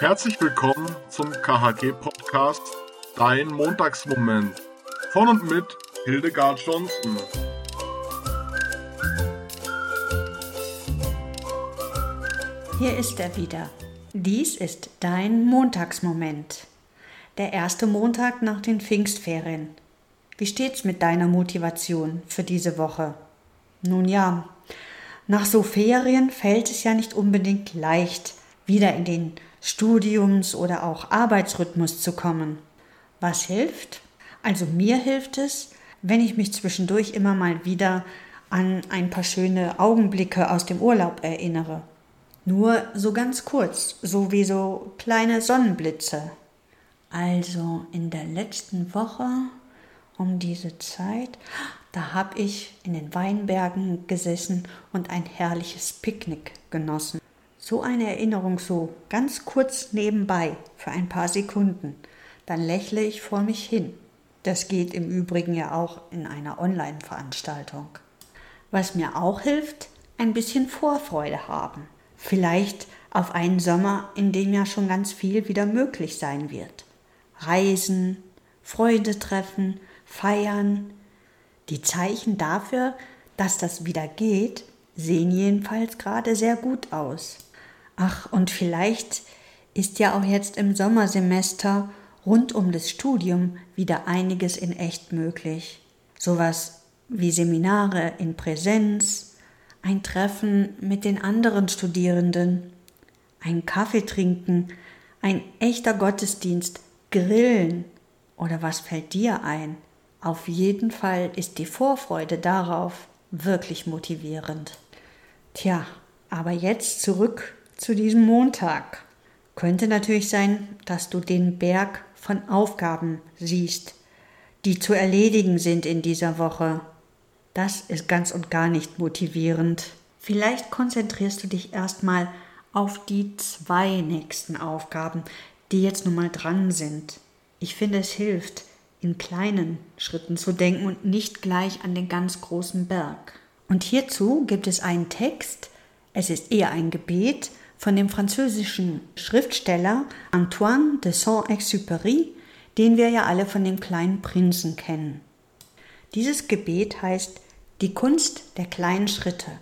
Herzlich willkommen zum KHG-Podcast Dein Montagsmoment von und mit Hildegard Johnson. Hier ist er wieder. Dies ist dein Montagsmoment. Der erste Montag nach den Pfingstferien. Wie steht's mit deiner Motivation für diese Woche? Nun ja, nach so Ferien fällt es ja nicht unbedingt leicht, wieder in den Studiums- oder auch Arbeitsrhythmus zu kommen. Was hilft? Also mir hilft es, wenn ich mich zwischendurch immer mal wieder an ein paar schöne Augenblicke aus dem Urlaub erinnere. Nur so ganz kurz, so wie so kleine Sonnenblitze. Also in der letzten Woche um diese Zeit, da habe ich in den Weinbergen gesessen und ein herrliches Picknick genossen. So eine Erinnerung so ganz kurz nebenbei für ein paar Sekunden, dann lächle ich vor mich hin. Das geht im Übrigen ja auch in einer Online-Veranstaltung. Was mir auch hilft, ein bisschen Vorfreude haben. Vielleicht auf einen Sommer, in dem ja schon ganz viel wieder möglich sein wird. Reisen, Freunde treffen, feiern. Die Zeichen dafür, dass das wieder geht, sehen jedenfalls gerade sehr gut aus. Ach, und vielleicht ist ja auch jetzt im Sommersemester rund um das Studium wieder einiges in echt möglich. Sowas wie Seminare in Präsenz, ein Treffen mit den anderen Studierenden, ein Kaffee trinken, ein echter Gottesdienst, Grillen oder was fällt dir ein? Auf jeden Fall ist die Vorfreude darauf wirklich motivierend. Tja, aber jetzt zurück zu diesem Montag. Könnte natürlich sein, dass du den Berg von Aufgaben siehst, die zu erledigen sind in dieser Woche. Das ist ganz und gar nicht motivierend. Vielleicht konzentrierst du dich erstmal auf die zwei nächsten Aufgaben, die jetzt nun mal dran sind. Ich finde, es hilft, in kleinen Schritten zu denken und nicht gleich an den ganz großen Berg. Und hierzu gibt es einen Text, es ist eher ein Gebet, von dem französischen Schriftsteller Antoine de Saint-Exupéry, den wir ja alle von dem kleinen Prinzen kennen. Dieses Gebet heißt Die Kunst der kleinen Schritte.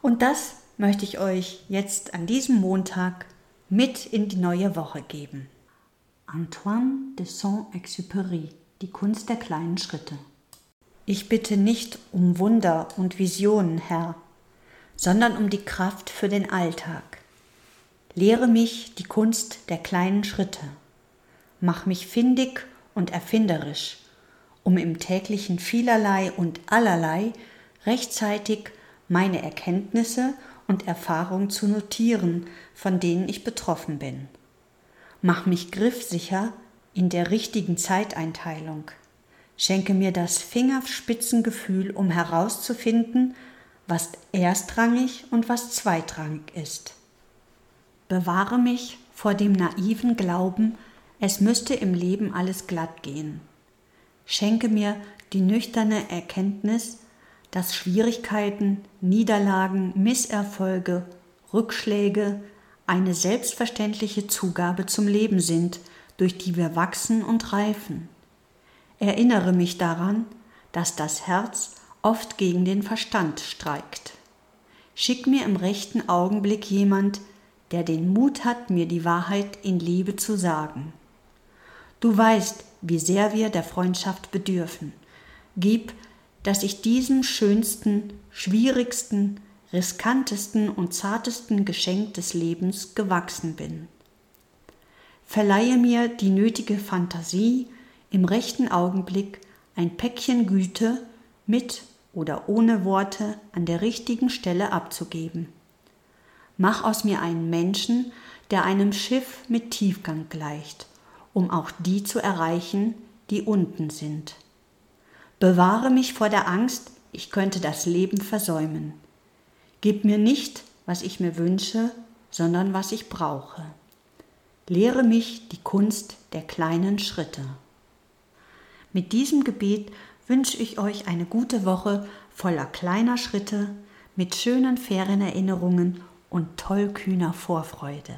Und das möchte ich euch jetzt an diesem Montag mit in die neue Woche geben. Antoine de Saint-Exupéry Die Kunst der kleinen Schritte. Ich bitte nicht um Wunder und Visionen, Herr, sondern um die Kraft für den Alltag. Lehre mich die Kunst der kleinen Schritte. Mach mich findig und erfinderisch, um im täglichen vielerlei und allerlei rechtzeitig meine Erkenntnisse und Erfahrungen zu notieren, von denen ich betroffen bin. Mach mich griffsicher in der richtigen Zeiteinteilung. Schenke mir das Fingerspitzengefühl, um herauszufinden, was erstrangig und was zweitrangig ist. Bewahre mich vor dem naiven Glauben, es müsste im Leben alles glatt gehen. Schenke mir die nüchterne Erkenntnis, dass Schwierigkeiten, Niederlagen, Misserfolge, Rückschläge eine selbstverständliche Zugabe zum Leben sind, durch die wir wachsen und reifen. Erinnere mich daran, dass das Herz oft gegen den Verstand streikt. Schick mir im rechten Augenblick jemand, der den Mut hat, mir die Wahrheit in Liebe zu sagen. Du weißt, wie sehr wir der Freundschaft bedürfen. Gib, dass ich diesem schönsten, schwierigsten, riskantesten und zartesten Geschenk des Lebens gewachsen bin. Verleihe mir die nötige Fantasie, im rechten Augenblick ein Päckchen Güte mit oder ohne Worte an der richtigen Stelle abzugeben. Mach aus mir einen Menschen, der einem Schiff mit Tiefgang gleicht, um auch die zu erreichen, die unten sind. Bewahre mich vor der Angst, ich könnte das Leben versäumen. Gib mir nicht, was ich mir wünsche, sondern was ich brauche. Lehre mich die Kunst der kleinen Schritte. Mit diesem Gebet wünsche ich euch eine gute Woche voller kleiner Schritte, mit schönen, fairen Erinnerungen und tollkühner Vorfreude.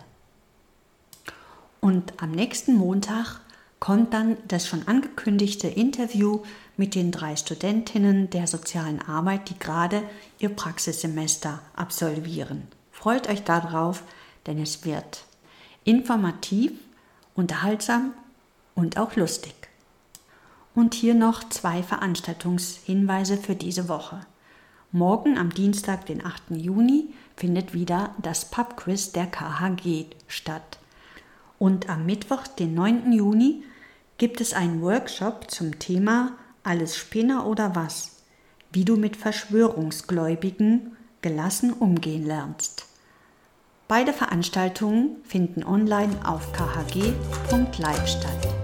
Und am nächsten Montag kommt dann das schon angekündigte Interview mit den drei Studentinnen der sozialen Arbeit, die gerade ihr Praxissemester absolvieren. Freut euch darauf, denn es wird informativ, unterhaltsam und auch lustig. Und hier noch zwei Veranstaltungshinweise für diese Woche. Morgen am Dienstag, den 8. Juni, findet wieder das Pubquiz der KHG statt. Und am Mittwoch, den 9. Juni, gibt es einen Workshop zum Thema Alles Spinner oder was? Wie du mit Verschwörungsgläubigen gelassen umgehen lernst. Beide Veranstaltungen finden online auf khg.live statt.